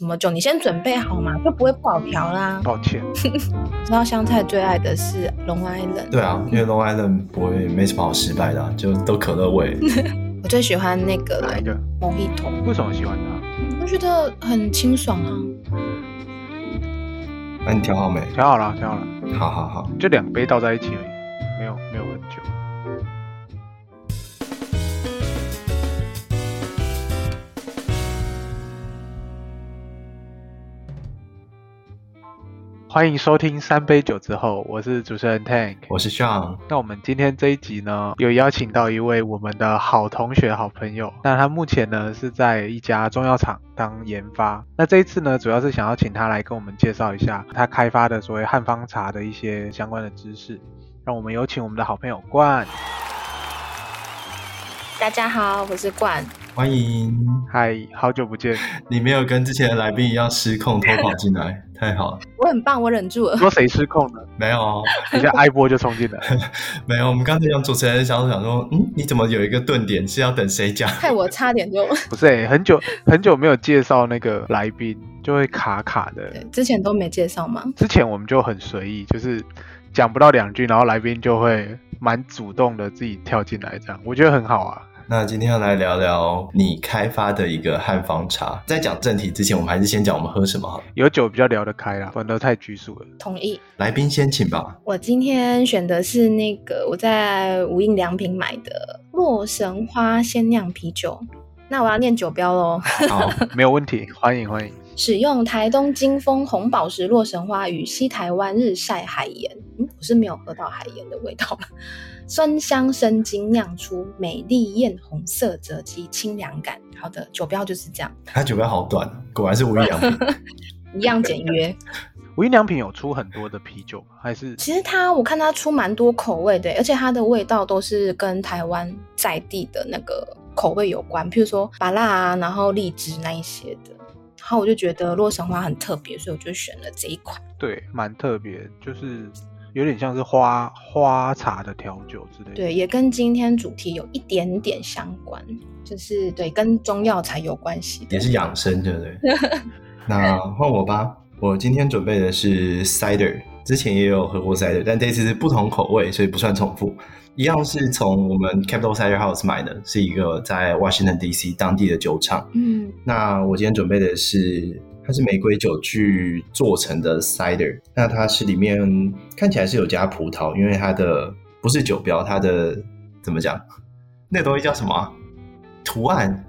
什么酒？你先准备好嘛，就不会不好调啦。抱歉，知道香菜最爱的是 Long Island。对啊，因为 Long Island 不会没什么好失败的，啊，就都可乐味。我最喜欢那个来的 Mojito。为什么喜欢它？我觉得很清爽啊。那你调好没？调好了，调好了。好好好，就两杯倒在一起而已，没有没有很久。欢迎收听三杯酒之后，我是主持人 Tank，我是 Sean。那我们今天这一集呢，有邀请到一位我们的好同学、好朋友。那他目前呢是在一家中药厂当研发。那这一次呢，主要是想要请他来跟我们介绍一下他开发的所谓汉方茶的一些相关的知识。让我们有请我们的好朋友冠。大家好，我是冠。欢迎，嗨，好久不见。你没有跟之前的来宾一样失控偷跑进来，太好了。我很棒，我忍住了。说谁失控呢？没有，一下挨波就冲进来。没有，我们刚才讲主持人想想说，嗯，你怎么有一个顿点是要等谁讲？害我差点就 不是、欸，很久很久没有介绍那个来宾，就会卡卡的。对，之前都没介绍吗？之前我们就很随意，就是讲不到两句，然后来宾就会蛮主动的自己跳进来，这样我觉得很好啊。那今天要来聊聊你开发的一个汉方茶。在讲正题之前，我们还是先讲我们喝什么好了。有酒比较聊得开啦，不然都太拘束了。同意。来宾先请吧。我今天选的是那个我在无印良品买的洛神花鲜酿啤酒。那我要念酒标喽。好，没有问题，欢迎欢迎。使用台东金峰红宝石洛神花与西台湾日晒海盐。嗯，我是没有喝到海盐的味道。酸香生津酿出美丽艳红色泽及清凉感。好的，酒标就是这样。它酒标好短，果然是无印良品，一样简约。无印良品有出很多的啤酒吗？还是？其实它我看它出蛮多口味的，而且它的味道都是跟台湾在地的那个口味有关，譬如说芭辣啊，然后荔枝那一些的。然后我就觉得洛神花很特别，所以我就选了这一款。对，蛮特别，就是。有点像是花花茶的调酒之类的，对，也跟今天主题有一点点相关，就是对，跟中药材有关系，也是养生，对不对？那换我吧，我今天准备的是 cider，之前也有喝过 cider，但这次是不同口味，所以不算重复。一样是从我们 Capital Cider House 买的，是一个在 Washington DC 当地的酒厂。嗯，那我今天准备的是。它是玫瑰酒去做成的 cider，那它是里面看起来是有加葡萄，因为它的不是酒标，它的怎么讲？那东西叫什么啊？图案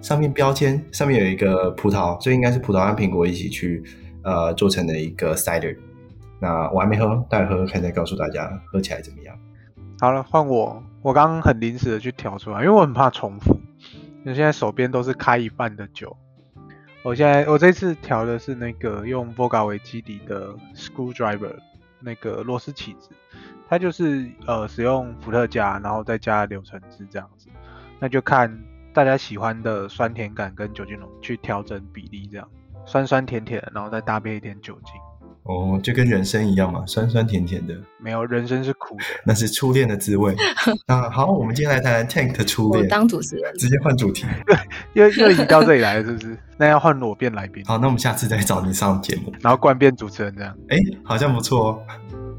上面标签上面有一个葡萄，所以应该是葡萄和苹果一起去呃做成的一个 cider。那我还没喝，待会喝喝看再告诉大家喝起来怎么样。好了，换我，我刚刚很临时的去调出来，因为我很怕重复，因为现在手边都是开一半的酒。我现在我这次调的是那个用 v o g a 为基底的 Screwdriver 那个螺丝起子，它就是呃使用伏特加，然后再加柳橙汁这样子，那就看大家喜欢的酸甜感跟酒精浓度去调整比例，这样。酸酸甜甜，然后再搭配一点酒精。哦，就跟人生一样嘛，酸酸甜甜的。没有，人生是苦的，那是初恋的滋味。那好，我们今天来谈谈 Tank 的初恋。我当主持人，直接换主题。对，又又移到这里来了，是不是？那要换我变来宾。好，那我们下次再找你上节目，然后冠变主持人这样。哎，好像不错哦。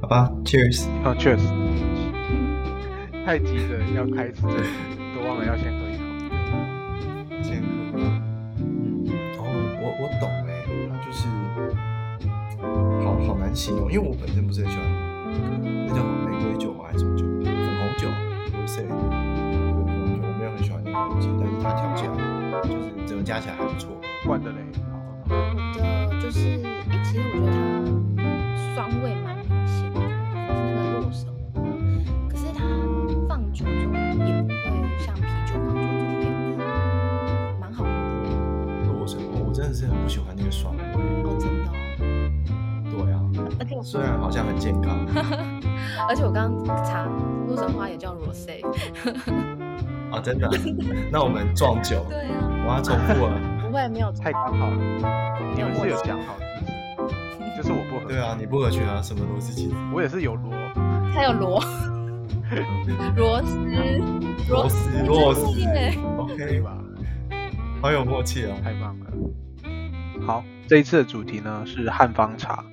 好吧，Cheers。好，Cheers。太急着要开始，都忘了要先喝形容，因为我本身不是很喜欢那叫什么玫瑰酒吗？还是什么酒？粉红酒，Rosé。我没有很喜欢那个东西，但是它调起来就是整个加起来还不错。罐的嘞，我的就是，哎，其实我觉得它酸味蛮明显的，就是那个洛神花，可是它放久之后也不会像啤酒放久之后变苦，蛮好喝的。洛神花，我真的是很不喜欢那个酸味。虽然好像很健康，而且我刚刚查洛神花也叫 Rosé 啊，真的？那我们撞酒，对啊，我要重复了，不会没有太刚好了，你们是有讲好的，就是我不合，对啊，你不合群啊，什么螺丝起子，我也是有螺，他有螺，螺丝，螺丝，螺丝，OK 吧？好有默契哦，太棒了。好，这一次的主题呢是汉方茶。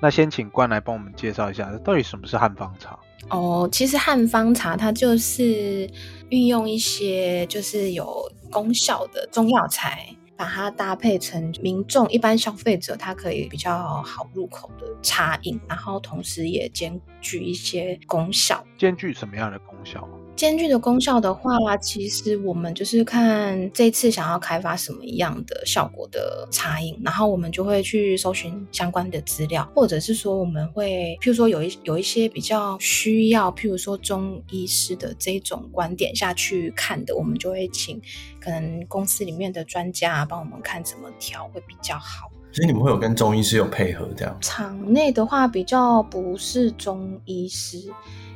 那先请冠来帮我们介绍一下，到底什么是汉方茶？哦，其实汉方茶它就是运用一些就是有功效的中药材，把它搭配成民众一般消费者他可以比较好入口的茶饮，然后同时也兼具一些功效。兼具什么样的功效？兼具的功效的话，其实我们就是看这次想要开发什么样的效果的茶饮，然后我们就会去搜寻相关的资料，或者是说我们会，譬如说有一有一些比较需要，譬如说中医师的这种观点下去看的，我们就会请可能公司里面的专家帮我们看怎么调会比较好。所以你们会有跟中医师有配合这样？场内的话比较不是中医师。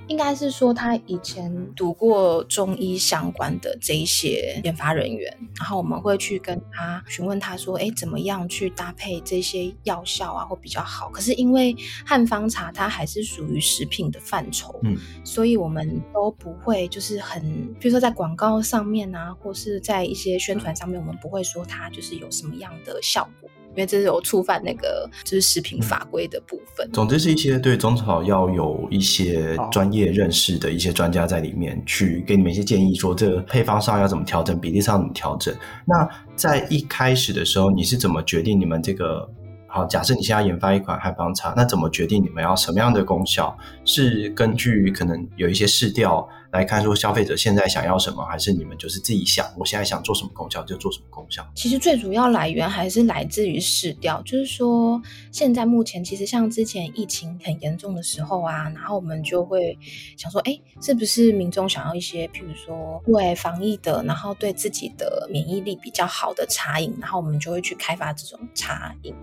应该是说他以前读过中医相关的这一些研发人员，然后我们会去跟他询问他说，哎，怎么样去搭配这些药效啊，会比较好。可是因为汉方茶它还是属于食品的范畴，嗯，所以我们都不会就是很，比如说在广告上面啊，或是在一些宣传上面，我们不会说它就是有什么样的效果。因为这是有触犯那个就是食品法规的部分。总之是一些对中草药有一些专业认识的一些专家在里面去给你们一些建议，说这个配方上要怎么调整，比例上怎么调整。那在一开始的时候，你是怎么决定你们这个？好，假设你现在研发一款汉方茶，那怎么决定你们要什么样的功效？是根据可能有一些试调来看，说消费者现在想要什么，还是你们就是自己想，我现在想做什么功效就做什么功效？其实最主要来源还是来自于市调，就是说现在目前其实像之前疫情很严重的时候啊，然后我们就会想说，哎，是不是民众想要一些，譬如说对防疫的，然后对自己的免疫力比较好的茶饮，然后我们就会去开发这种茶饮。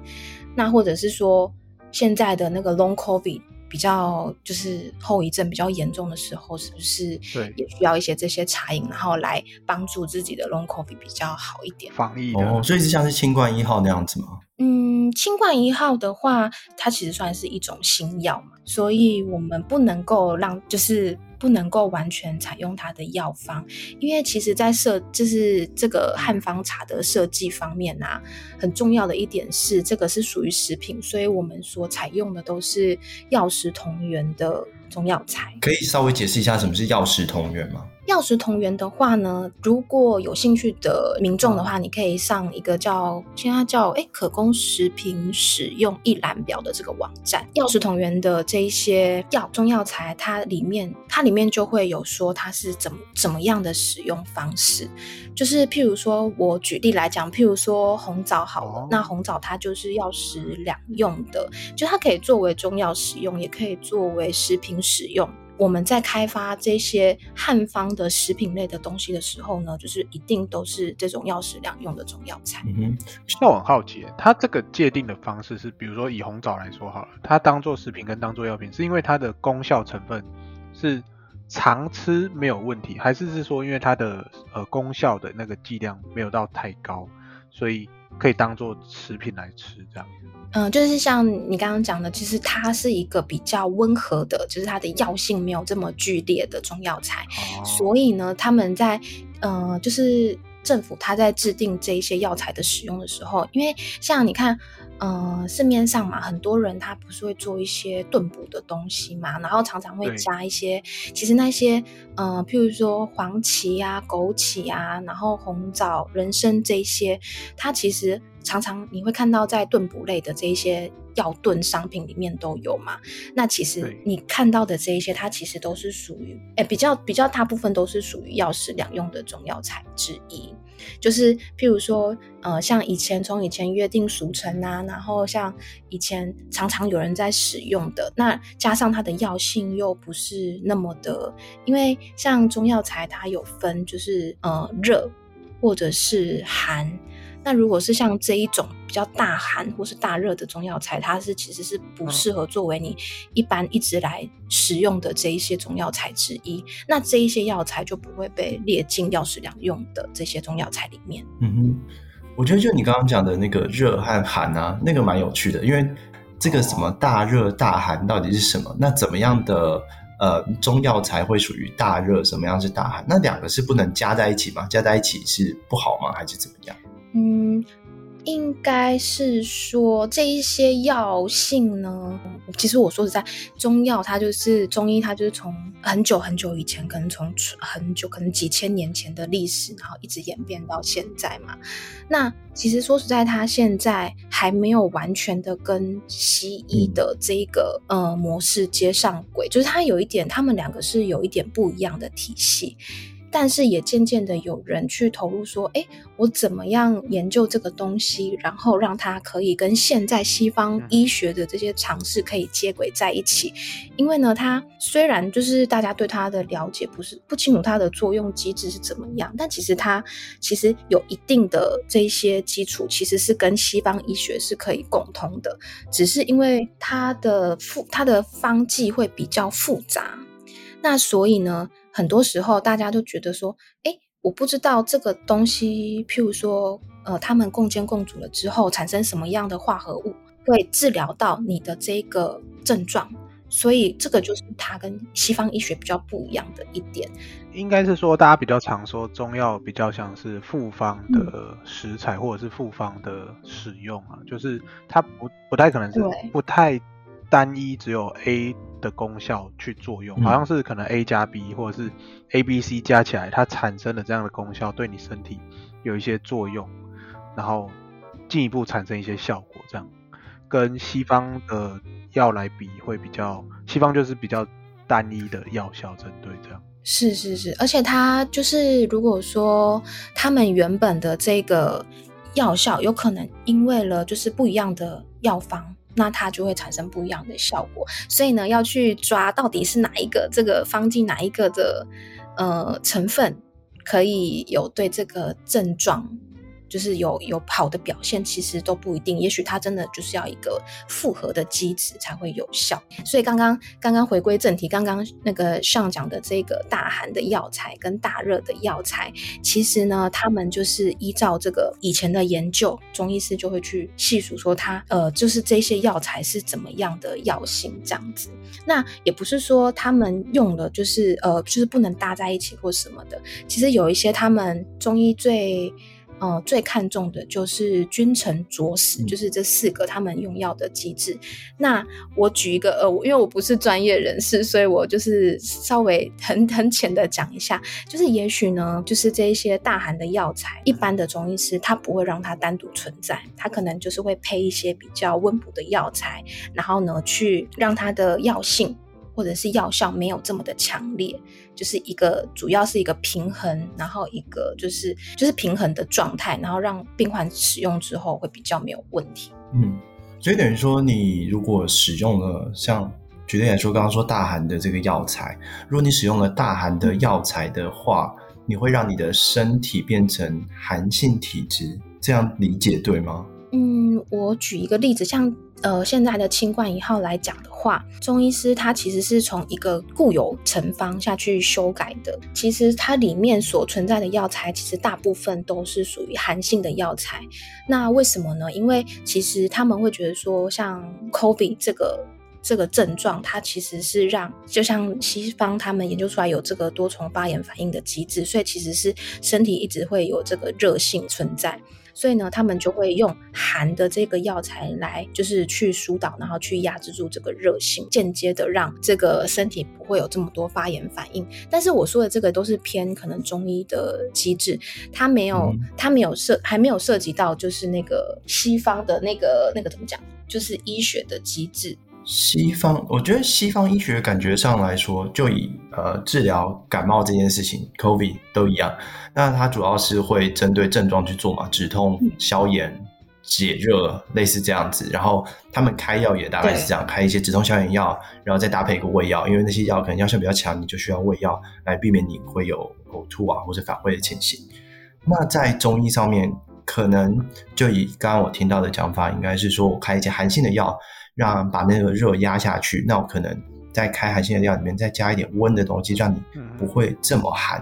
那或者是说，现在的那个 Long COVID 比较就是后遗症比较严重的时候，是不是对也需要一些这些茶饮，然后来帮助自己的 Long COVID 比较好一点？防疫哦，所以是像是清冠一号那样子吗？嗯，清冠一号的话，它其实算是一种新药嘛，所以我们不能够让就是。不能够完全采用它的药方，因为其实，在设就是这个汉方茶的设计方面啊，很重要的一点是，这个是属于食品，所以我们所采用的都是药食同源的中药材。可以稍微解释一下什么是药食同源吗？药食同源的话呢，如果有兴趣的民众的话，你可以上一个叫现在叫哎可供食品使用一览表的这个网站。药食同源的这一些药中药材，它里面它里面就会有说它是怎么怎么样的使用方式。就是譬如说，我举例来讲，譬如说红枣好了，那红枣它就是药食两用的，就它可以作为中药使用，也可以作为食品使用。我们在开发这些汉方的食品类的东西的时候呢，就是一定都是这种药食两用的中药材。嗯哼，那我很好奇，它这个界定的方式是，比如说以红枣来说好了，它当做食品跟当做药品，是因为它的功效成分是常吃没有问题，还是是说因为它的呃功效的那个剂量没有到太高，所以可以当做食品来吃这样？嗯，就是像你刚刚讲的，其实它是一个比较温和的，就是它的药性没有这么剧烈的中药材，哦、所以呢，他们在呃，就是政府他在制定这一些药材的使用的时候，因为像你看。嗯、呃，市面上嘛，很多人他不是会做一些炖补的东西嘛，然后常常会加一些，其实那些，嗯、呃，譬如说黄芪啊、枸杞啊，然后红枣、人参这些，它其实常常你会看到在炖补类的这一些药炖商品里面都有嘛。那其实你看到的这一些，它其实都是属于，哎，比较比较大部分都是属于药食两用的中药材之一。就是譬如说，呃，像以前从以前约定俗成啊，然后像以前常常有人在使用的，那加上它的药性又不是那么的，因为像中药材它有分，就是呃热或者是寒。那如果是像这一种比较大寒或是大热的中药材，它是其实是不适合作为你一般一直来使用的这一些中药材之一。那这一些药材就不会被列进药食两用的这些中药材里面。嗯哼，我觉得就你刚刚讲的那个热和寒啊，那个蛮有趣的，因为这个什么大热大寒到底是什么？那怎么样的呃中药材会属于大热？什么样是大寒？那两个是不能加在一起吗？加在一起是不好吗？还是怎么样？嗯。应该是说这一些药性呢，其实我说实在，中药它就是中医，它就是从很久很久以前，可能从很久，可能几千年前的历史，然后一直演变到现在嘛。那其实说实在，它现在还没有完全的跟西医的这个呃模式接上轨，就是它有一点，他们两个是有一点不一样的体系。但是也渐渐的有人去投入说，哎，我怎么样研究这个东西，然后让它可以跟现在西方医学的这些尝试可以接轨在一起。因为呢，它虽然就是大家对它的了解不是不清楚它的作用机制是怎么样，但其实它其实有一定的这些基础，其实是跟西方医学是可以共通的，只是因为它的复它的方剂会比较复杂，那所以呢。很多时候，大家都觉得说，哎，我不知道这个东西，譬如说，呃，他们共建共煮了之后，产生什么样的化合物，会治疗到你的这个症状。所以，这个就是它跟西方医学比较不一样的一点。应该是说，大家比较常说中药比较像是复方的食材，或者是复方的使用啊，就是它不不太可能是不太。单一只有 A 的功效去作用，好像是可能 A 加 B 或者是 A、B、C 加起来，它产生的这样的功效对你身体有一些作用，然后进一步产生一些效果，这样跟西方的药来比会比较，西方就是比较单一的药效针对这样。是是是，而且它就是如果说他们原本的这个药效有可能因为了就是不一样的药方。那它就会产生不一样的效果，所以呢，要去抓到底是哪一个这个方剂哪一个的呃成分可以有对这个症状。就是有有好的表现，其实都不一定。也许它真的就是要一个复合的机制才会有效。所以刚刚刚刚回归正题，刚刚那个上讲的这个大寒的药材跟大热的药材，其实呢，他们就是依照这个以前的研究，中医师就会去细数说它呃，就是这些药材是怎么样的药性这样子。那也不是说他们用了就是呃，就是不能搭在一起或什么的。其实有一些他们中医最呃，最看重的就是君臣佐使，就是这四个他们用药的机制。那我举一个呃，因为我不是专业人士，所以我就是稍微很很浅的讲一下，就是也许呢，就是这一些大寒的药材，一般的中医师他不会让它单独存在，他可能就是会配一些比较温补的药材，然后呢，去让它的药性。或者是药效没有这么的强烈，就是一个主要是一个平衡，然后一个就是就是平衡的状态，然后让病患使用之后会比较没有问题。嗯，所以等于说，你如果使用了像举例来说，刚刚说大寒的这个药材，如果你使用了大寒的药材的话，你会让你的身体变成寒性体质，这样理解对吗？嗯，我举一个例子，像。呃，现在的清冠一号来讲的话，中医师他其实是从一个固有成方下去修改的。其实它里面所存在的药材，其实大部分都是属于寒性的药材。那为什么呢？因为其实他们会觉得说，像 COVID 这个这个症状，它其实是让，就像西方他们研究出来有这个多重发炎反应的机制，所以其实是身体一直会有这个热性存在。所以呢，他们就会用寒的这个药材来，就是去疏导，然后去压制住这个热性，间接的让这个身体不会有这么多发炎反应。但是我说的这个都是偏可能中医的机制，它没有，它没有涉，还没有涉及到就是那个西方的那个那个怎么讲，就是医学的机制。西方，我觉得西方医学感觉上来说，就以呃治疗感冒这件事情，COVID 都一样。那它主要是会针对症状去做嘛，止痛、消炎、解热，类似这样子。然后他们开药也大概是这样，开一些止痛消炎药，然后再搭配一个胃药，因为那些药可能药效比较强，你就需要胃药来避免你会有呕吐啊或者反胃的情形。那在中医上面，可能就以刚刚我听到的讲法，应该是说我开一些寒性的药。让把那个热压下去，那我可能在开海鲜的料里面再加一点温的东西，让你不会这么寒。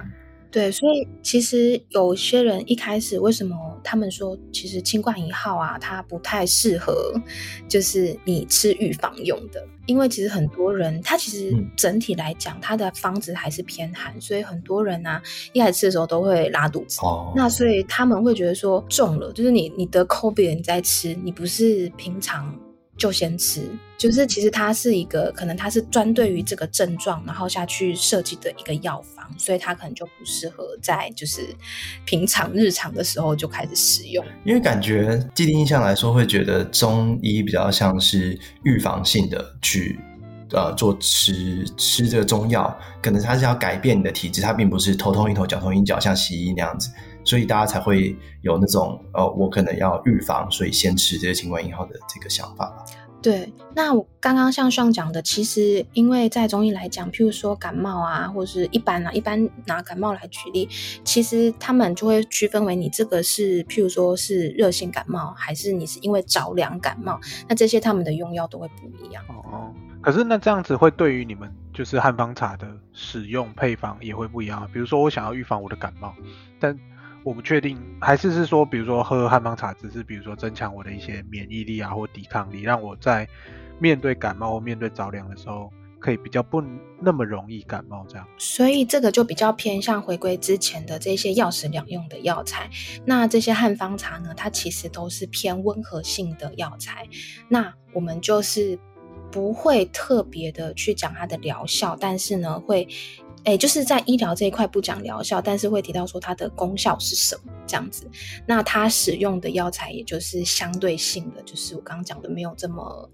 对，所以其实有些人一开始为什么他们说，其实清冠一号啊，它不太适合，就是你吃预防用的，因为其实很多人他其实整体来讲，他的方子还是偏寒，所以很多人啊一开始吃的时候都会拉肚子。哦，那所以他们会觉得说中了，就是你你得 COVID 你在吃，你不是平常。就先吃，就是其实它是一个可能它是专对于这个症状，然后下去设计的一个药方，所以它可能就不适合在就是平常日常的时候就开始使用。因为感觉既定印象来说，会觉得中医比较像是预防性的去呃做吃吃这个中药，可能它是要改变你的体质，它并不是头痛医头，脚痛医脚，像西医那样子。所以大家才会有那种呃，我可能要预防，所以先吃这些清冠一号的这个想法吧。对，那我刚刚像上讲的，其实因为在中医来讲，譬如说感冒啊，或者是一般啊，一般拿感冒来举例，其实他们就会区分为你这个是譬如说是热性感冒，还是你是因为着凉感冒，那这些他们的用药都会不一样。哦，可是那这样子会对于你们就是汉方茶的使用配方也会不一样啊。比如说我想要预防我的感冒，但我不确定，还是是说，比如说喝汉方茶，只是比如说增强我的一些免疫力啊，或抵抗力，让我在面对感冒或面对着凉的时候，可以比较不那么容易感冒这样。所以这个就比较偏向回归之前的这些药食两用的药材。那这些汉方茶呢，它其实都是偏温和性的药材。那我们就是不会特别的去讲它的疗效，但是呢会。哎，就是在医疗这一块不讲疗效，但是会提到说它的功效是什么这样子。那它使用的药材也就是相对性的，就是我刚刚讲的没有这么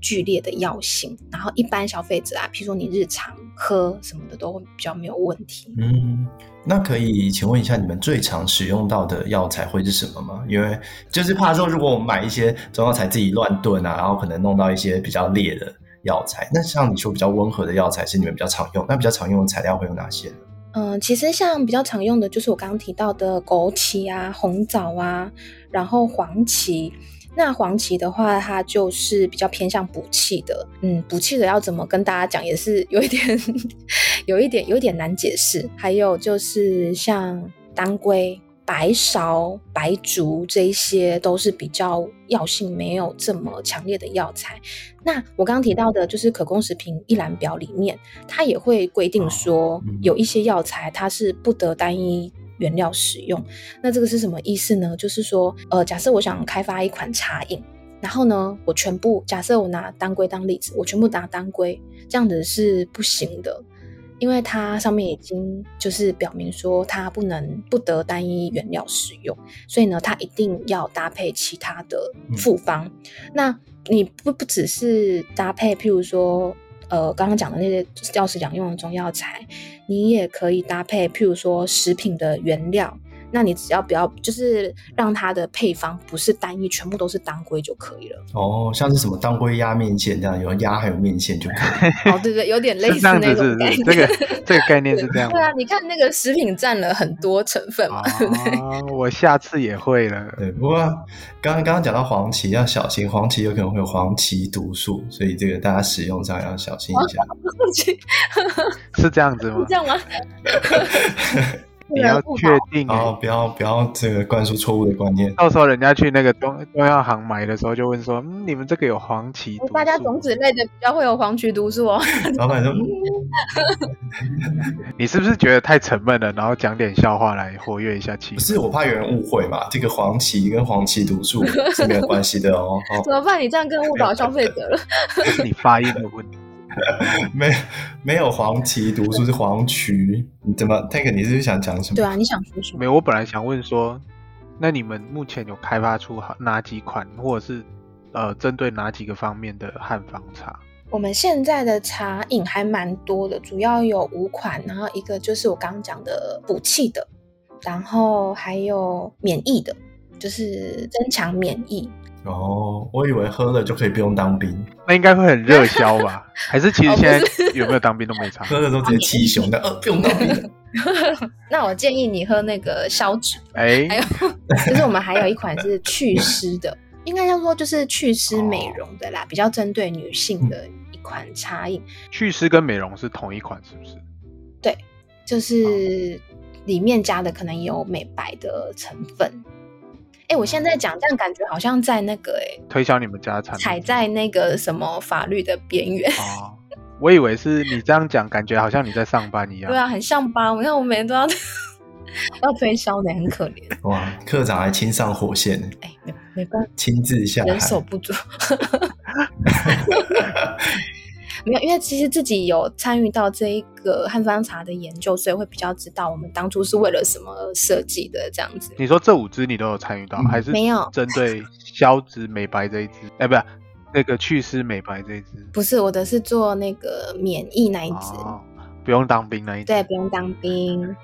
剧烈的药性。然后一般消费者啊，譬如说你日常喝什么的都会比较没有问题。嗯，那可以请问一下，你们最常使用到的药材会是什么吗？因为就是怕说，如果我们买一些中药材自己乱炖啊，然后可能弄到一些比较烈的。药材，那像你说比较温和的药材是你们比较常用，那比较常用的材料会有哪些呢？嗯，其实像比较常用的就是我刚刚提到的枸杞啊、红枣啊，然后黄芪。那黄芪的话，它就是比较偏向补气的。嗯，补气的要怎么跟大家讲，也是有一点、有一点、有一点难解释。还有就是像当归。白芍、白术这一些都是比较药性没有这么强烈的药材。那我刚刚提到的，就是可供食品一览表里面，它也会规定说，有一些药材它是不得单一原料使用。那这个是什么意思呢？就是说，呃，假设我想开发一款茶饮，然后呢，我全部假设我拿当归当例子，我全部拿当归，这样子是不行的。因为它上面已经就是表明说它不能不得单一原料使用，所以呢，它一定要搭配其他的复方。嗯、那你不不只是搭配，譬如说，呃，刚刚讲的那些药食两用的中药材，你也可以搭配，譬如说食品的原料。那你只要不要，就是让它的配方不是单一，全部都是当归就可以了。哦，像是什么当归压面线这样，有压还有面线就可以。哦，对对，有点类似那种概念。这个这个概念是这样。对啊，你看那个食品占了很多成分嘛。啊，我下次也会了。对，不过刚刚刚刚讲到黄芪要小心，黄芪有可能会有黄芪毒素，所以这个大家使用上要小心一下。黄芪是这样子吗？是这样吗？你要确定哦，不要不要这个灌输错误的观念。到时候人家去那个中中药行买的时候，就问说：“嗯，你们这个有黄芪毒素？”大家种子类的比较会有黄芪毒素哦。老板说：“ 你是不是觉得太沉闷了？然后讲点笑话来活跃一下气氛？”不是，我怕有人误会嘛。这个黄芪跟黄芪毒素 是没有关系的哦。怎么办？你这样更误导消费者了。这是你发音的问题。没没有黄芪读书是黄渠，你怎么 Tank？你是不是想讲什么？对啊，你想说什么？没有，我本来想问说，那你们目前有开发出哪几款，或者是呃，针对哪几个方面的汉方茶？我们现在的茶饮还蛮多的，主要有五款，然后一个就是我刚刚讲的补气的，然后还有免疫的，就是增强免疫。哦，我以为喝了就可以不用当兵，那应该会很热销吧？还是其实现在有没有当兵都没差，喝了都直接气胸的，呃，不用当兵。那我建议你喝那个消脂，哎，还有就是我们还有一款是祛湿的，应该叫做就是祛湿美容的啦，哦、比较针对女性的一款茶饮。祛湿跟美容是同一款是不是？对，就是。里面加的可能有美白的成分。哎，我现在讲这样感觉好像在那个哎推销你们家产品，踩在那个什么法律的边缘。哦，我以为是你这样讲，感觉好像你在上班一样。对啊，很上班。你看我每天都要 要推销的，很可怜。哇，课长还亲上火线。哎，没没办法，亲自下海，人手不足。没有，因为其实自己有参与到这一个汉方茶的研究，所以会比较知道我们当初是为了什么设计的这样子。你说这五支你都有参与到，嗯、还是没有针对消脂美白这一支？哎，不是那个祛湿美白这一支？不是，我的是做那个免疫那一支，哦，不用当兵那一支。对，不用当兵。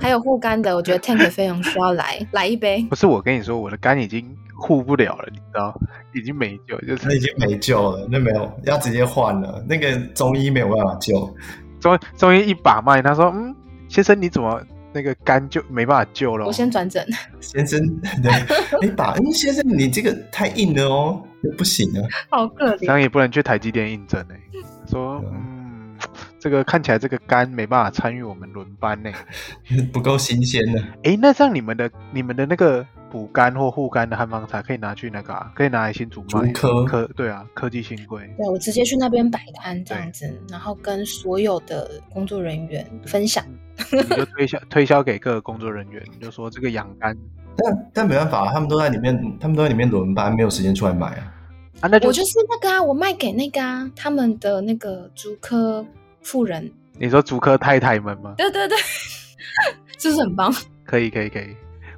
还有护肝的，我觉得 Tank 非常需要来来一杯。不是，我跟你说，我的肝已经。护不了了，你知道，已经没救，就是他已经没救了，那没有要直接换了，那个中医没有办法救，中中医一把脉，他说，嗯，先生你怎么那个肝就没办法救了？我先转诊，先生，对，你把，嗯，先生你这个太硬了哦，不行啊，好可怜，这样也不能去台积电应征哎，说，嗯，这个看起来这个肝没办法参与我们轮班呢，不够新鲜呢，哎，那这样你们的你们的那个。补肝或护肝的汉方茶可以拿去那个、啊，可以拿来新竹卖。科科对啊，科技新贵。对，我直接去那边摆摊这样子，然后跟所有的工作人员分享。你就推销 推销给各个工作人员，你就说这个养肝。但但没办法，他们都在里面，他们都在里面轮班，没有时间出来买啊。啊，那就我就是那个啊，我卖给那个啊，他们的那个竹科妇人。你说竹科太太们吗？对对对，是不是很棒？可以可以可以。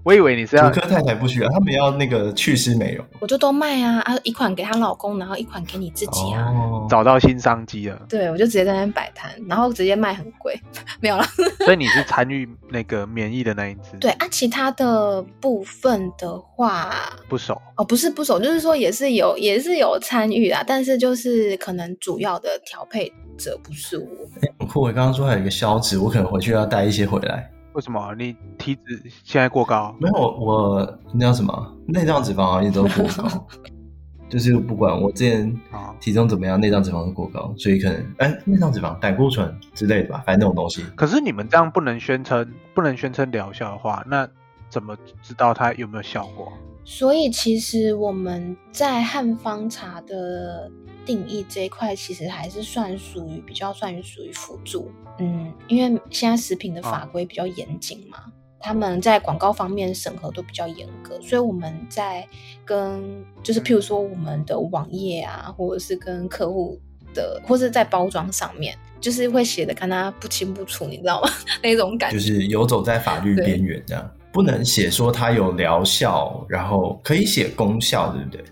我以为你是要竹科太太不需要，他们要那个祛湿美容，我就都卖啊啊！一款给她老公，然后一款给你自己啊，哦、找到新商机了。对，我就直接在那边摆摊，然后直接卖很贵，没有了。所以你是参与那个免疫的那一只？对啊，其他的部分的话不熟哦，不是不熟，就是说也是有也是有参与啊，但是就是可能主要的调配者不是我。酷伟刚刚说还有一个消脂，我可能回去要带一些回来。为什么你体脂现在过高？没有，我那叫什么内脏脂肪一直都过高，就是不管我之前体重怎么样，内脏脂肪都过高，所以可能哎，内脏脂肪、胆固醇之类的吧，反正那种东西。可是你们这样不能宣称，不能宣称疗效的话，那怎么知道它有没有效果？所以其实我们在汉方茶的定义这一块，其实还是算属于比较算于属于辅助。嗯，因为现在食品的法规比较严谨嘛，啊、他们在广告方面审核都比较严格，所以我们在跟就是譬如说我们的网页啊，或者是跟客户的，或是在包装上面，就是会写的跟他不清不楚，你知道吗？那种感觉就是游走在法律边缘这样。不能写说它有疗效，然后可以写功效，对不对？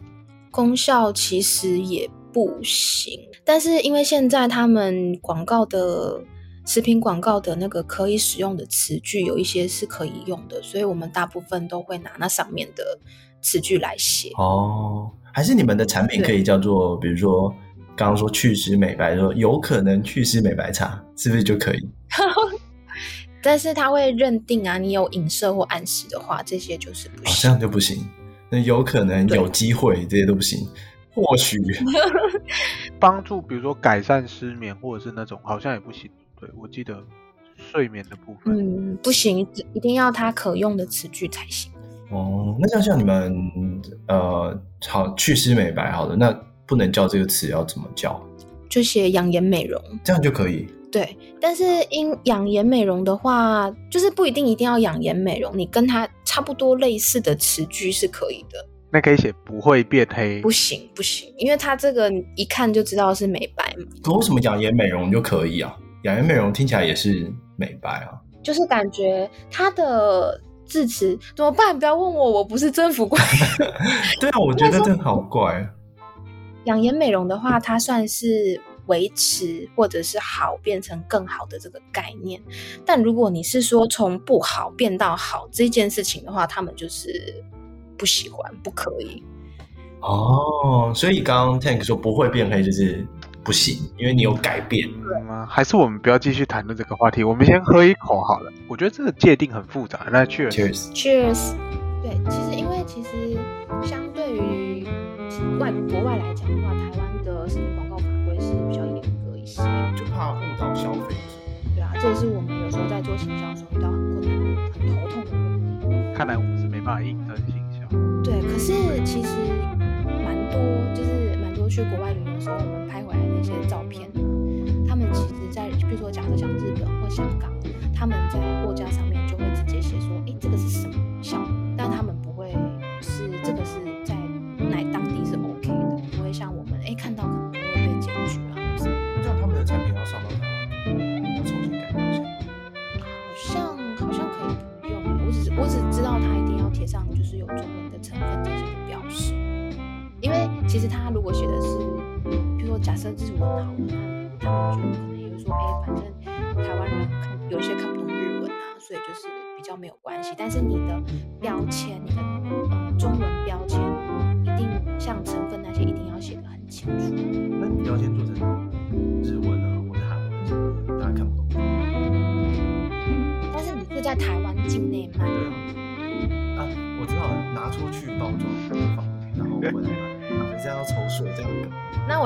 功效其实也不行，但是因为现在他们广告的食品广告的那个可以使用的词句有一些是可以用的，所以我们大部分都会拿那上面的词句来写。哦，还是你们的产品可以叫做，比如说刚刚说祛湿美白，说有可能祛湿美白茶，是不是就可以？但是他会认定啊，你有影射或暗示的话，这些就是不行。哦，这样就不行。那有可能有机会，这些都不行。或许 帮助，比如说改善失眠，或者是那种好像也不行。对，我记得睡眠的部分，嗯，不行，一定要它可用的词句才行。哦，那像像你们呃，好祛湿美白，好的，那不能叫这个词，要怎么叫？就写养颜美容，这样就可以。对，但是因养颜美容的话，就是不一定一定要养颜美容，你跟它差不多类似的词句是可以的。那可以写不会变黑？不行不行，因为它这个一看就知道是美白嘛。可为什么养颜美容就可以啊？养颜美容听起来也是美白啊。就是感觉它的字词怎么办？不要问我，我不是政府官。对啊，我觉得这好怪。养颜美容的话，它算是。维持或者是好变成更好的这个概念，但如果你是说从不好变到好这件事情的话，他们就是不喜欢，不可以。哦，所以刚刚 Tank 说不会变黑就是不行，因为你有改变。对吗？还是我们不要继续谈论这个话题，我们先喝一口好了。我觉得这个界定很复杂。那 Cheers，Cheers。对，其实因为其实相对于外国外来讲的话，台湾的是比较严格一些，就怕误导消费者。对啊，这也是我们有时候在做行销的时候遇到很困难。很头痛的问题。看来我们是没办法应征行销。对，可是其实蛮多，就是蛮多去国外旅游的时候，我们拍回来那些照片，他们其实在，比如说假设像日本或香港，他们在货架上面就会直接写说，哎，这个是什么项目，但他们不会是这个是在那当地是其实他如果写的是，比如说假设日文好了，那他们就可能也会说，哎，反正台湾人看有些看不懂日文啊，所以就是比较没有关系。但是你的标签，你的呃中文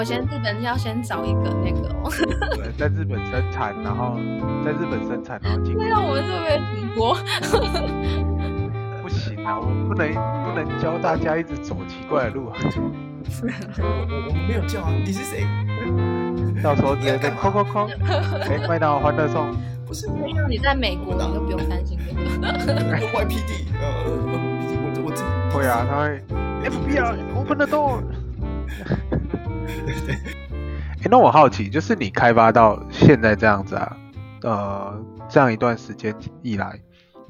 我先日本要先找一个那个哦。对，在日本生产，然后在日本生产，然后进。对啊，我们是不是停播？不行啊，我不能不能教大家一直走奇怪的路啊。我我我们没有叫啊，你是谁？到时候直接跟扣扣扣，哎，麦当劳欢乐送。不是，像你在美国，你都不用担心这个。YPD，呃，我我自己会啊，他会 FBI，open the door。哎，那我好奇，就是你开发到现在这样子啊，呃，这样一段时间以来，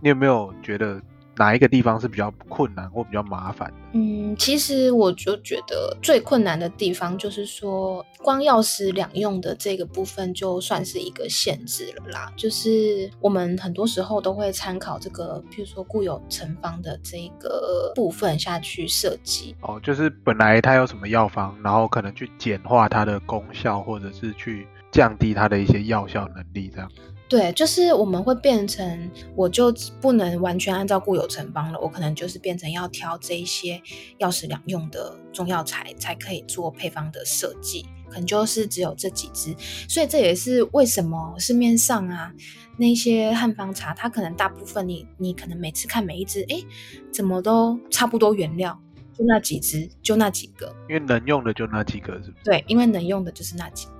你有没有觉得哪一个地方是比较困难或比较麻烦的？嗯，其实我就觉得最困难的地方就是说，光药食两用的这个部分就算是一个限制了啦。就是我们很多时候都会参考这个，譬如说固有成方的这个部分下去设计。哦，就是本来它有什么药方，然后可能去简化它的功效，或者是去降低它的一些药效能力，这样。对，就是我们会变成，我就不能完全按照固有成方了，我可能就是变成要挑这一些药食两用的中药材才可以做配方的设计，可能就是只有这几支，所以这也是为什么市面上啊那些汉方茶，它可能大部分你你可能每次看每一支，哎，怎么都差不多原料，就那几支，就那几个，因为能用的就那几个，是不是？对，因为能用的就是那几个。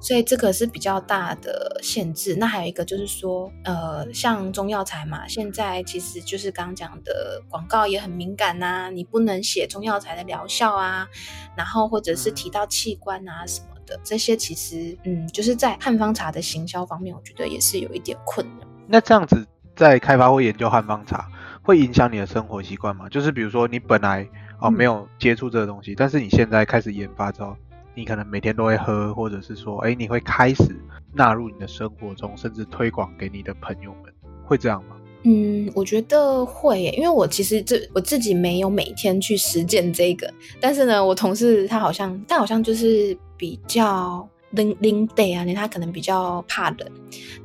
所以这个是比较大的限制。那还有一个就是说，呃，像中药材嘛，现在其实就是刚刚讲的广告也很敏感呐、啊，你不能写中药材的疗效啊，然后或者是提到器官啊什么的，这些其实，嗯，就是在汉方茶的行销方面，我觉得也是有一点困难。那这样子在开发或研究汉方茶，会影响你的生活习惯吗？就是比如说你本来哦没有接触这个东西，嗯、但是你现在开始研发之后。你可能每天都会喝，或者是说，哎，你会开始纳入你的生活中，甚至推广给你的朋友们，会这样吗？嗯，我觉得会耶，因为我其实这我自己没有每天去实践这个，但是呢，我同事他好像，他好像就是比较冷冷得啊，他可能比较怕冷，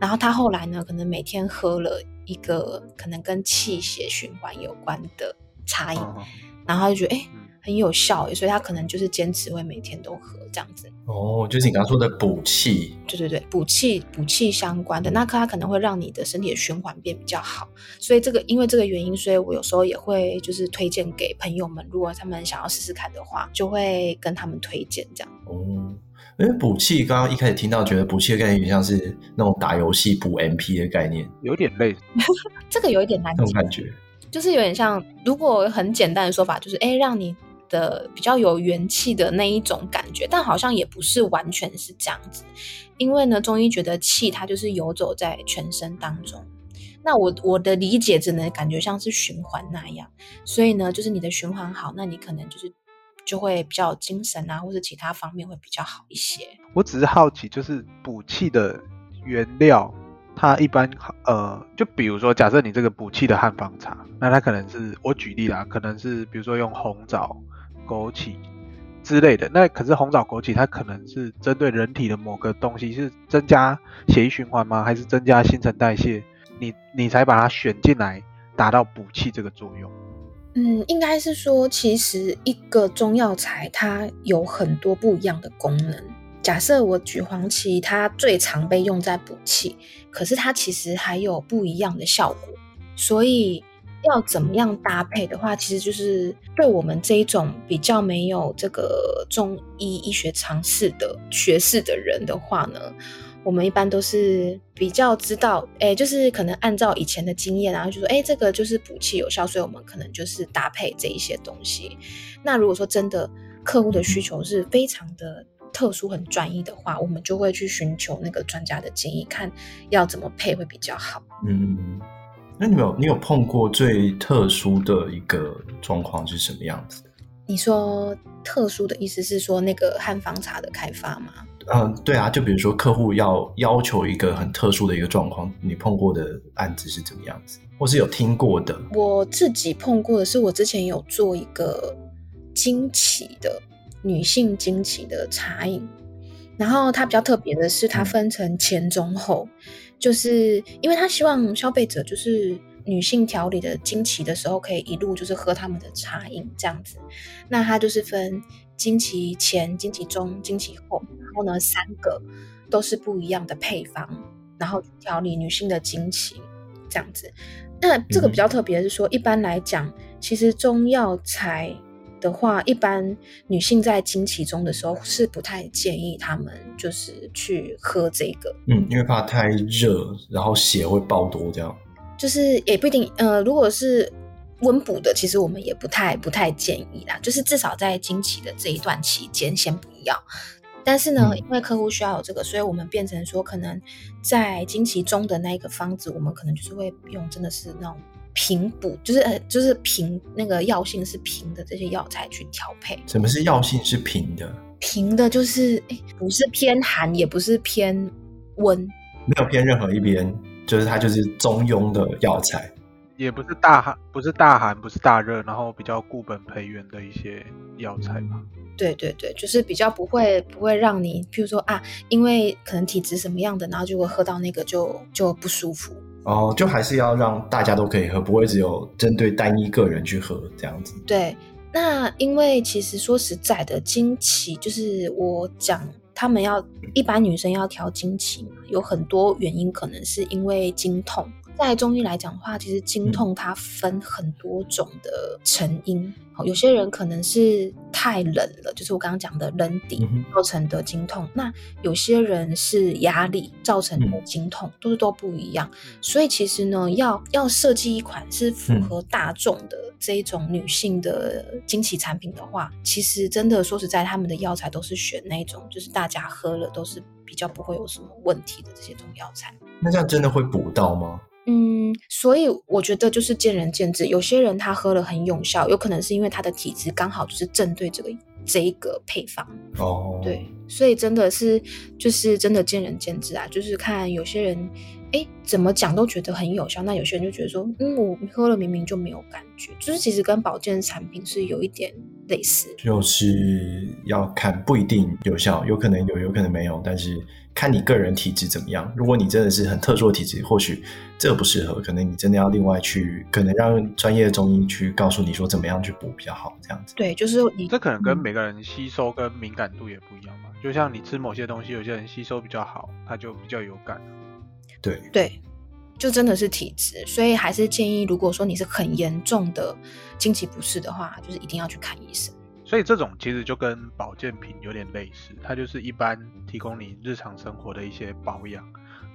然后他后来呢，可能每天喝了一个可能跟气血循环有关的茶饮，哦、然后他就觉得，哎。很有效，所以他可能就是坚持会每天都喝这样子。哦，就是你刚刚说的补气，对对对，补气补气相关的，那它可能会让你的身体的循环变比较好。所以这个因为这个原因，所以我有时候也会就是推荐给朋友们，如果他们想要试试看的话，就会跟他们推荐这样。哦，因为补气刚刚一开始听到，觉得补气的概念有点像是那种打游戏补 MP 的概念，有点类似，这个有一点难，这种感觉就是有点像，如果很简单的说法，就是哎让你。的比较有元气的那一种感觉，但好像也不是完全是这样子，因为呢，中医觉得气它就是游走在全身当中，那我我的理解只能感觉像是循环那样，所以呢，就是你的循环好，那你可能就是就会比较精神啊，或者其他方面会比较好一些。我只是好奇，就是补气的原料，它一般呃，就比如说，假设你这个补气的汉方茶，那它可能是我举例啦，可能是比如说用红枣。枸杞之类的，那可是红枣、枸杞，它可能是针对人体的某个东西，是增加血液循环吗？还是增加新陈代谢？你你才把它选进来，达到补气这个作用？嗯，应该是说，其实一个中药材它有很多不一样的功能。假设我举黄芪，它最常被用在补气，可是它其实还有不一样的效果。所以要怎么样搭配的话，其实就是对我们这一种比较没有这个中医医学常识的学士的人的话呢，我们一般都是比较知道，哎，就是可能按照以前的经验，然后就说，哎，这个就是补气有效，所以我们可能就是搭配这一些东西。那如果说真的客户的需求是非常的特殊、很专一的话，我们就会去寻求那个专家的建议，看要怎么配会比较好。嗯，那你有你有碰过最特殊的一个状况是什么样子？你说特殊的意思是说那个汉方茶的开发吗？嗯，对啊，就比如说客户要要求一个很特殊的一个状况，你碰过的案子是怎么样子，或是有听过的？我自己碰过的是，我之前有做一个经期的女性经期的茶饮，然后它比较特别的是，它分成前、中、后，就是因为他希望消费者就是女性调理的经期的时候，可以一路就是喝他们的茶饮这样子，那它就是分。经期前、经期中、经期后，然后呢，三个都是不一样的配方，然后调理女性的经期这样子。那这个比较特别的是说，一般来讲，其实中药材的话，一般女性在经期中的时候是不太建议她们就是去喝这个，嗯，因为怕太热，然后血会爆多这样。就是也不一定，呃，如果是。温补的，其实我们也不太不太建议啦，就是至少在经期的这一段期间先不要。但是呢，因为客户需要有这个，所以我们变成说，可能在经期中的那一个方子，我们可能就是会用真的是那种平补，就是呃就是平那个药性是平的这些药材去调配。什么是药性是平的？平的就是诶不是偏寒，也不是偏温，没有偏任何一边，就是它就是中庸的药材。也不是大寒，不是大寒，不是大热，然后比较固本培元的一些药材吧。对对对，就是比较不会不会让你，譬如说啊，因为可能体质什么样的，然后就会喝到那个就就不舒服。哦，就还是要让大家都可以喝，不会只有针对单一个人去喝这样子。对，那因为其实说实在的，经期就是我讲他们要一般女生要调经期嘛，有很多原因，可能是因为经痛。在中医来讲的话，其实经痛它分很多种的成因。好、嗯，有些人可能是太冷了，就是我刚刚讲的冷底造成的经痛。嗯、那有些人是压力造成的经痛，嗯、都是都不一样。所以其实呢，要要设计一款是符合大众的这一种女性的经期产品的话，其实真的说实在，他们的药材都是选那种就是大家喝了都是比较不会有什么问题的这些中药材。那这样真的会补到吗？嗯，所以我觉得就是见仁见智。有些人他喝了很有效，有可能是因为他的体质刚好就是正对这个这一个配方。哦，对，所以真的是就是真的见仁见智啊。就是看有些人，哎，怎么讲都觉得很有效，那有些人就觉得说，嗯，我喝了明明就没有感觉。就是其实跟保健产品是有一点类似，就是要看不一定有效，有可能有，有可能没有，但是。看你个人体质怎么样。如果你真的是很特殊的体质，或许这个不适合，可能你真的要另外去，可能让专业的中医去告诉你说怎么样去补比较好，这样子。对，就是你这可能跟每个人吸收跟敏感度也不一样吧。就像你吃某些东西，有些人吸收比较好，他就比较有感。对对，就真的是体质，所以还是建议，如果说你是很严重的经期不适的话，就是一定要去看医生。所以这种其实就跟保健品有点类似，它就是一般提供你日常生活的一些保养。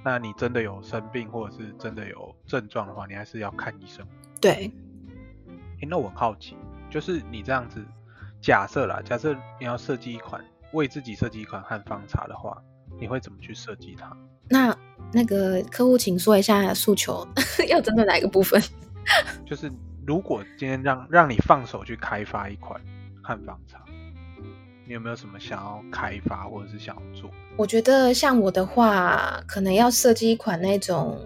那你真的有生病或者是真的有症状的话，你还是要看医生。对。欸，那我很好奇，就是你这样子假设啦，假设你要设计一款为自己设计一款汉方茶的话，你会怎么去设计它？那那个客户，请说一下诉求，要针对哪一个部分？就是如果今天让让你放手去开发一款。汉方茶，你有没有什么想要开发或者是想要做？我觉得像我的话，可能要设计一款那种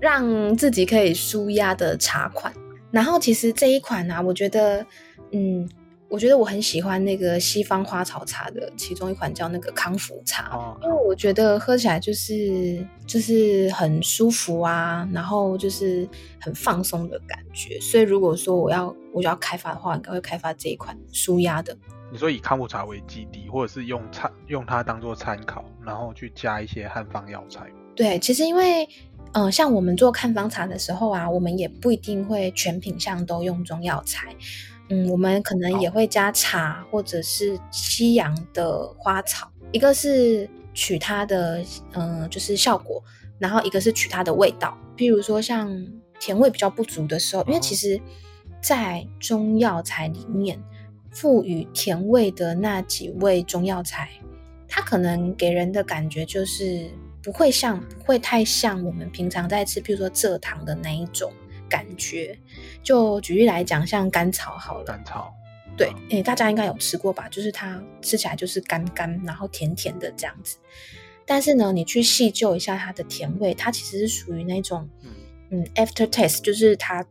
让自己可以舒压的茶款。然后其实这一款呢、啊，我觉得，嗯。我觉得我很喜欢那个西方花草茶的其中一款叫那个康复茶，哦，因为我觉得喝起来就是就是很舒服啊，然后就是很放松的感觉。所以如果说我要我就要开发的话，应该会开发这一款舒压的。你说以康复茶为基底，或者是用参用它当做参考，然后去加一些汉方药材。对，其实因为嗯、呃，像我们做看方茶的时候啊，我们也不一定会全品项都用中药材。嗯，我们可能也会加茶或者是西洋的花草，一个是取它的嗯、呃，就是效果，然后一个是取它的味道。譬如说像甜味比较不足的时候，因为其实，在中药材里面，赋予甜味的那几味中药材，它可能给人的感觉就是不会像，不会太像我们平常在吃，譬如说蔗糖的那一种。感觉，就举例来讲，像甘草好了，甘草，对，大家应该有吃过吧？就是它吃起来就是干干，然后甜甜的这样子。但是呢，你去细究一下它的甜味，它其实是属于那种，嗯，嗯，after taste，就是它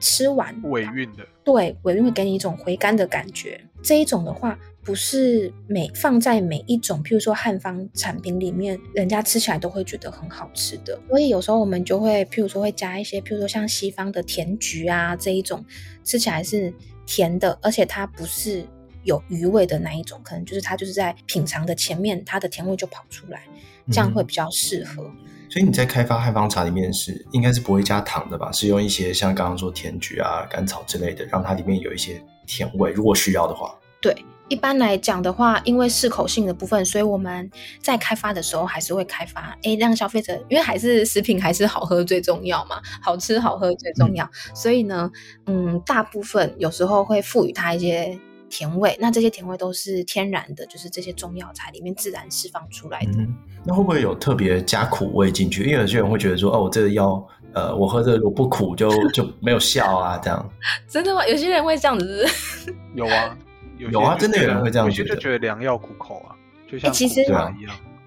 吃完尾韵的，对，尾韵会给你一种回甘的感觉。这一种的话。不是每放在每一种，譬如说汉方产品里面，人家吃起来都会觉得很好吃的。所以有时候我们就会，譬如说会加一些，譬如说像西方的甜菊啊这一种，吃起来是甜的，而且它不是有余味的那一种，可能就是它就是在品尝的前面，它的甜味就跑出来，这样会比较适合。嗯。所以你在开发汉方茶里面是应该是不会加糖的吧？是用一些像刚刚说甜菊啊、甘草之类的，让它里面有一些甜味，如果需要的话。对。一般来讲的话，因为适口性的部分，所以我们在开发的时候还是会开发，诶，让消费者，因为还是食品还是好喝最重要嘛，好吃好喝最重要，嗯、所以呢，嗯，大部分有时候会赋予它一些甜味，那这些甜味都是天然的，就是这些中药材里面自然释放出来的。嗯、那会不会有特别加苦味进去？因为有些人会觉得说，哦，我这个药，呃，我喝这个如果不苦就 就没有效啊，这样。真的吗？有些人会这样子是是？有啊。有，有啊，真的有人会这样觉得，有些就觉得良药苦口啊，就像其实一样。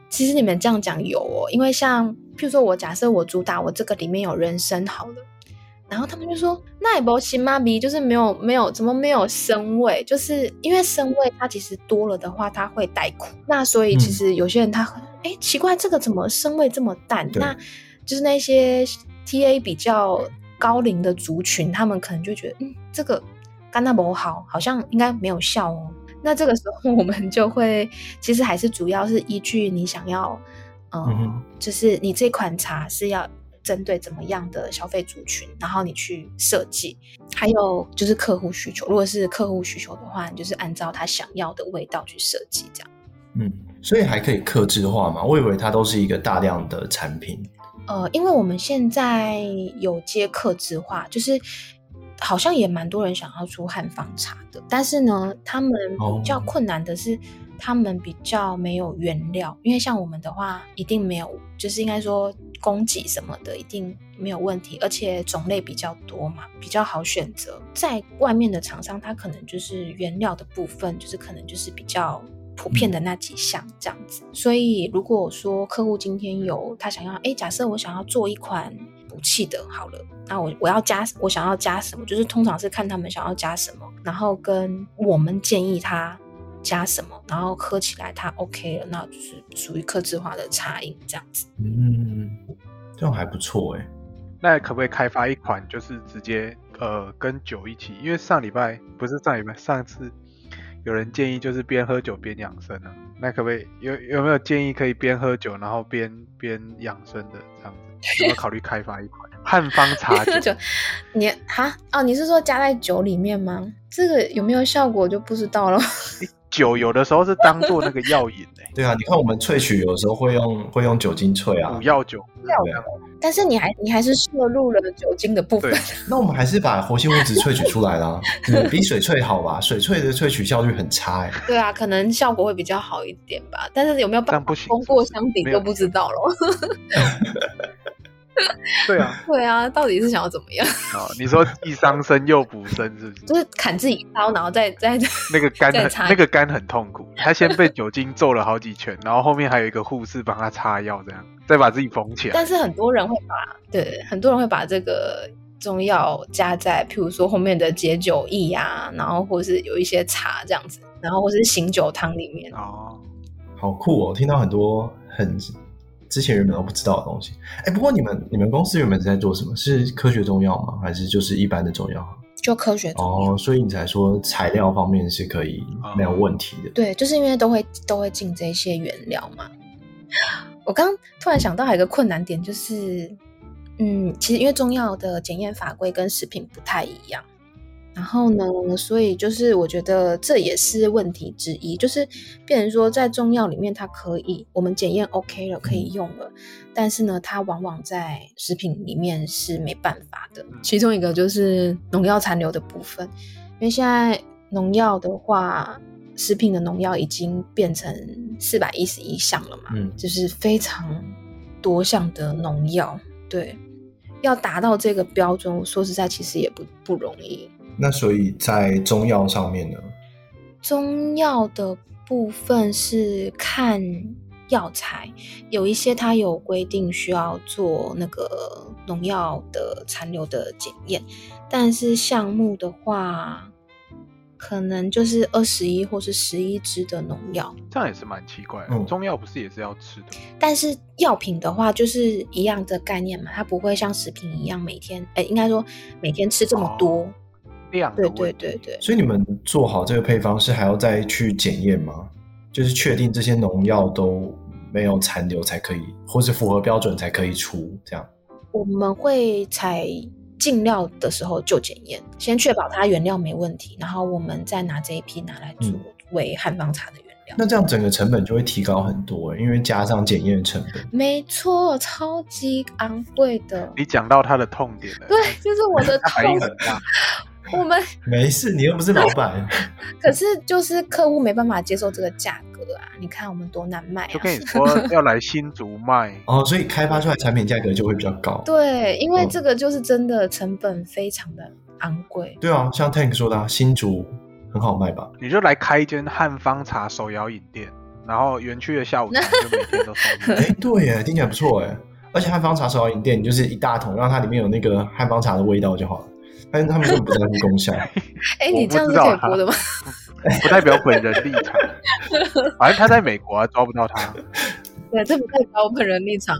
其实你们这样讲有哦，因为像譬如说我假设我主打我这个里面有人参好了，然后他们就说那也不行吗？比就是没有没有怎么没有生味，就是因为生味它其实多了的话，它会带苦。那所以其实有些人他哎、嗯、奇怪，这个怎么生味这么淡？那就是那些 TA 比较高龄的族群，他们可能就觉得嗯这个。干那不好，好像应该没有效哦。那这个时候我们就会，其实还是主要是依据你想要，呃、嗯，就是你这款茶是要针对怎么样的消费族群，然后你去设计。还有就是客户需求，如果是客户需求的话，你就是按照他想要的味道去设计这样。嗯，所以还可以克制化嘛？我以为它都是一个大量的产品。呃，因为我们现在有接克制化，就是。好像也蛮多人想要出汉方茶的，但是呢，他们比较困难的是，他们比较没有原料。因为像我们的话，一定没有，就是应该说供给什么的一定没有问题，而且种类比较多嘛，比较好选择。在外面的厂商，它可能就是原料的部分，就是可能就是比较普遍的那几项这样子。所以如果说客户今天有他想要，哎，假设我想要做一款。补气的，好了，那我我要加，我想要加什么？就是通常是看他们想要加什么，然后跟我们建议他加什么，然后喝起来他 OK 了，那就是属于客制化的茶饮这样子。嗯，这样还不错哎。那可不可以开发一款，就是直接呃跟酒一起？因为上礼拜不是上礼拜，上次有人建议就是边喝酒边养生啊。那可不可以有有没有建议可以边喝酒然后边边养生的这样子？有没有考虑开发一款汉方茶酒？你哈哦，你是说加在酒里面吗？这个有没有效果就不知道了。酒有的时候是当做那个药引哎。对啊，你看我们萃取有时候会用会用酒精萃啊，补药酒。药但是你还你还是摄入了酒精的部分。那我们还是把活性物质萃取出来了，比水萃好吧？水萃的萃取效率很差哎。对啊，可能效果会比较好一点吧，但是有没有办法通过相比就不知道了。对啊，对啊，到底是想要怎么样？哦，你说既伤身又补身，是不是？就是砍自己一刀，然后再再那个肝很那个肝很痛苦，他先被酒精揍了好几拳，然后后面还有一个护士帮他擦药，这样再把自己缝起来。但是很多人会把对很多人会把这个中药加在，譬如说后面的解酒液啊，然后或是有一些茶这样子，然后或是醒酒汤里面哦，好酷哦！听到很多很。之前原本都不知道的东西，哎，不过你们你们公司原本是在做什么？是科学中药吗？还是就是一般的中药？就科学。哦，所以你才说材料方面是可以没有问题的。对，就是因为都会都会进这些原料嘛。我刚突然想到还有一个困难点，就是嗯，其实因为中药的检验法规跟食品不太一样。然后呢，所以就是我觉得这也是问题之一，就是变成说在中药里面它可以我们检验 OK 了，可以用了，但是呢，它往往在食品里面是没办法的。其中一个就是农药残留的部分，因为现在农药的话，食品的农药已经变成四百一十一项了嘛，嗯，就是非常多项的农药，对，要达到这个标准，说实在，其实也不不容易。那所以在中药上面呢？中药的部分是看药材，有一些它有规定需要做那个农药的残留的检验，但是项目的话，可能就是二十一或是十一支的农药，这样也是蛮奇怪的。嗯，中药不是也是要吃的？但是药品的话，就是一样的概念嘛，它不会像食品一样每天，哎，应该说每天吃这么多。哦量对对对对，所以你们做好这个配方是还要再去检验吗？就是确定这些农药都没有残留才可以，或是符合标准才可以出这样。我们会采进料的时候就检验，先确保它原料没问题，然后我们再拿这一批拿来做为汉方茶的原料。嗯。那这样整个成本就会提高很多，因为加上检验成本。没错，超级昂贵的。你讲到他的痛点了。对，就是我的 痛。我们 没事，你又不是老板。可是就是客户没办法接受这个价格啊！你看我们多难卖啊！就跟你说 要来新竹卖哦，所以开发出来产品价格就会比较高。对，因为这个就是真的成本非常的昂贵。对啊，像 Tank 说的啊，新竹很好卖吧？你就来开一间汉方茶手摇饮店，然后园区的下午茶就每天都送。哎，对耶，听起来不错哎！而且汉方茶手摇饮店，你就是一大桶，让它里面有那个汉方茶的味道就好了。但是他们根本不在乎功效。哎、欸，你这样是可以播的吗？不代表本人立场。反正他在美国啊，抓不到他。对，这不代表我本人立场。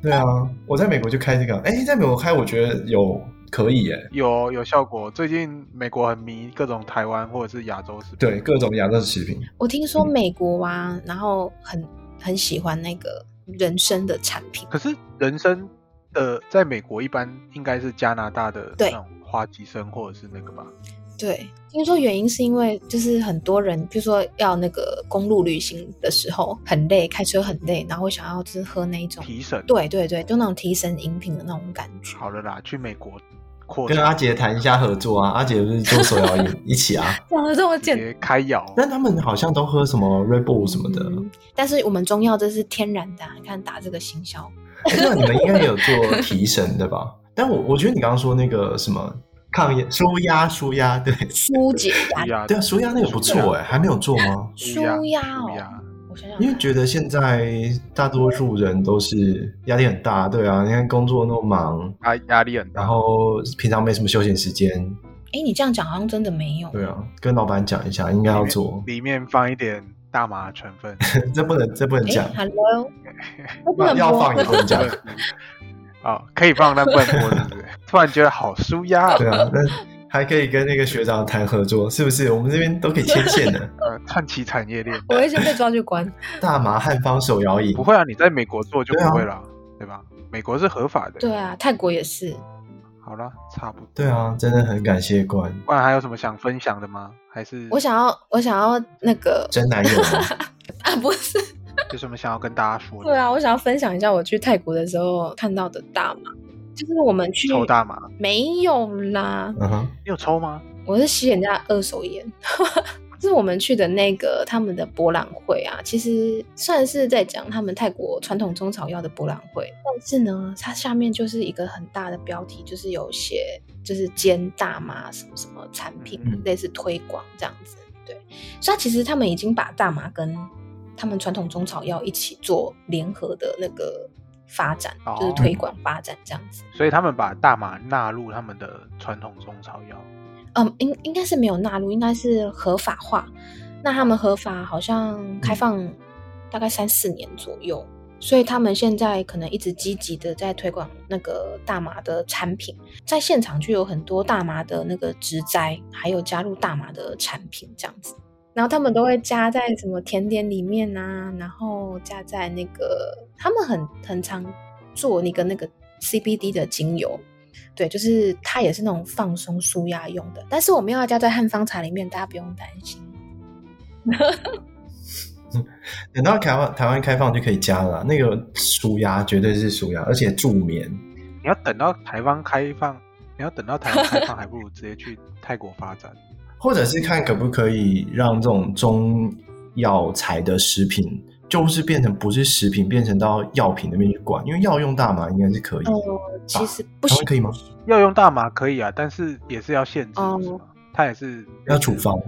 对啊，我在美国就开这个。哎、欸，在美国开，我觉得有可以耶，有有效果。最近美国很迷各种台湾或者是亚洲食品。对，各种亚洲食品。我听说美国啊，嗯、然后很很喜欢那个人参的产品。可是人参的在美国一般应该是加拿大的那种。花旗参或者是那个吧，对，听说原因是因为就是很多人，比如说要那个公路旅行的时候很累，开车很累，然后会想要就是喝那种提神，对对对，就那种提神饮品的那种感觉。好了啦，去美国跟阿杰谈一下合作啊，阿杰不是做手摇饮 一起啊，讲的这么简开药，但他们好像都喝什么 Red Bull 什么的，嗯，但是我们中药这是天然的，你看打这个行销，那你们应该有做提神的吧？但我我觉得你刚刚说那个什么抗压、舒压、舒压，对，舒解压，对啊，舒压那个不错哎，还没有做吗？舒压哦，我想想，因为觉得现在大多数人都是压力很大，对啊，你看工作那么忙，压压力很大，然后平常没什么休闲时间。哎，你这样讲好像真的没有。对啊，跟老板讲一下，应该要做，里面放一点大麻成分，这不能，这不能讲。Hello，要放也不能讲。哦，可以放，那不能播，是不是？突然觉得好舒压。对啊，那还可以跟那个学长谈合作，是不是？我们这边都可以牵线的。呃，串起产业链。我会先被抓去关。大麻汉方手摇椅。不会啊，你在美国做就不会了，对吧？美国是合法的。对啊，泰国也是。好了，差不多。对啊，真的很感谢关。关还有什么想分享的吗？还是我想要，我想要那个真男友啊？不是。有什么想要跟大家说的？对啊，我想要分享一下我去泰国的时候看到的大麻，就是我们去抽大麻，没有啦。嗯哼，你有抽吗？我是吸人家二手烟。就 是我们去的那个他们的博览会啊，其实算是在讲他们泰国传统中草药的博览会，但是呢，它下面就是一个很大的标题，就是有写就是煎大麻什么什么产品，嗯、类似推广这样子。对，所以其实他们已经把大麻跟他们传统中草药一起做联合的那个发展，哦、就是推广发展这样子。所以他们把大麻纳入他们的传统中草药。嗯，应应该是没有纳入，应该是合法化。那他们合法好像开放大概三四年左右，嗯、所以他们现在可能一直积极的在推广那个大麻的产品，在现场就有很多大麻的那个植栽，还有加入大麻的产品这样子。然后他们都会加在什么甜点里面啊，然后加在那个他们很很常做那个那个 CBD 的精油，对，就是它也是那种放松舒压用的，但是我没有要加在汉方茶里面，大家不用担心。等到台湾台湾开放就可以加了，那个舒压绝对是舒压，而且助眠。你要等到台湾开放，你要等到台湾开放，还不如直接去泰国发展，或者是看可不可以让这种中药材的食品，就是变成不是食品，变成到药品那边去管，因为药用大麻应该是可以。哦、呃，其实不行，可以吗？药用大麻可以啊，但是也是要限制，它也是要处方。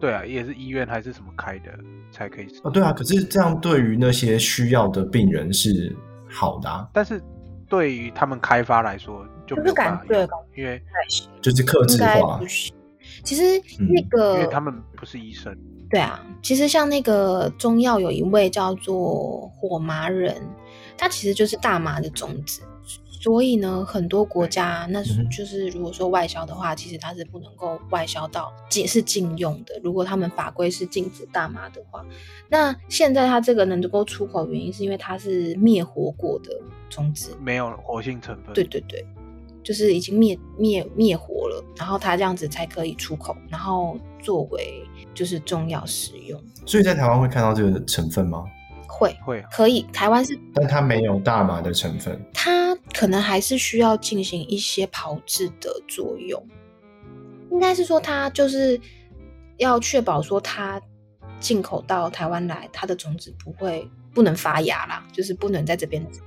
对啊，也是医院还是什么开的才可以哦，对啊，可是这样对于那些需要的病人是好的啊，但是对于他们开发来说就没有办法，对，因为就是克制化。其实那个，因为他们不是医生。对啊，其实像那个中药有一味叫做火麻仁，它其实就是大麻的种子。所以呢，很多国家那就是如果说外销的话，其实它是不能够外销到禁是禁用的。如果他们法规是禁止大麻的话，那现在它这个能够出口，原因是因为它是灭活过的种子，没有活性成分。对对对，就是已经灭灭灭活了，然后它这样子才可以出口，然后作为就是中药使用。所以在台湾会看到这个成分吗？会会可以，台湾是，但它没有大麻的成分，它可能还是需要进行一些炮制的作用。应该是说，它就是要确保说，它进口到台湾来，它的种子不会不能发芽啦，就是不能在这边种。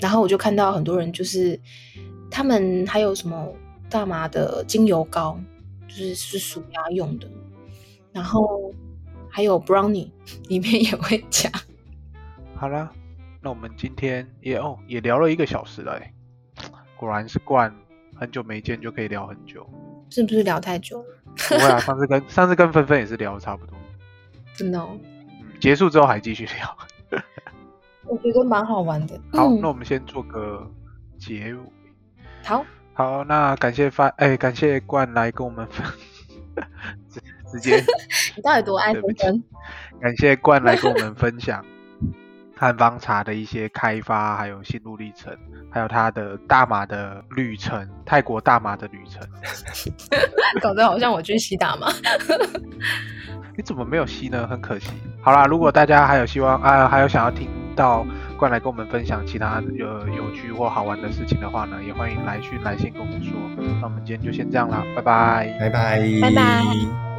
然后我就看到很多人，就是他们还有什么大麻的精油膏，就是是舒压用的，然后。还有 brownie 里面也会加。好了，那我们今天也哦也聊了一个小时了哎，果然是惯，很久没见就可以聊很久，是不是聊太久了？不会啊，上次跟上次跟芬芬也是聊的差不多。真的哦。嗯，结束之后还继续聊。我觉得蛮好玩的。好，嗯、那我们先做个结尾。好。好，那感谢发哎，感谢冠来跟我们分。直接，你到底多爱分分？感谢冠来跟我们分享汉方茶的一些开发，还有心路历程，还有他的大麻的旅程，泰国大麻的旅程。搞得好像我去吸大麻。你怎么没有吸呢？很可惜。好啦，如果大家还有希望啊，还有想要听到过来跟我们分享其他有有趣或好玩的事情的话呢，也欢迎来讯来信跟我们说。那我们今天就先这样啦，拜拜，拜拜，拜拜。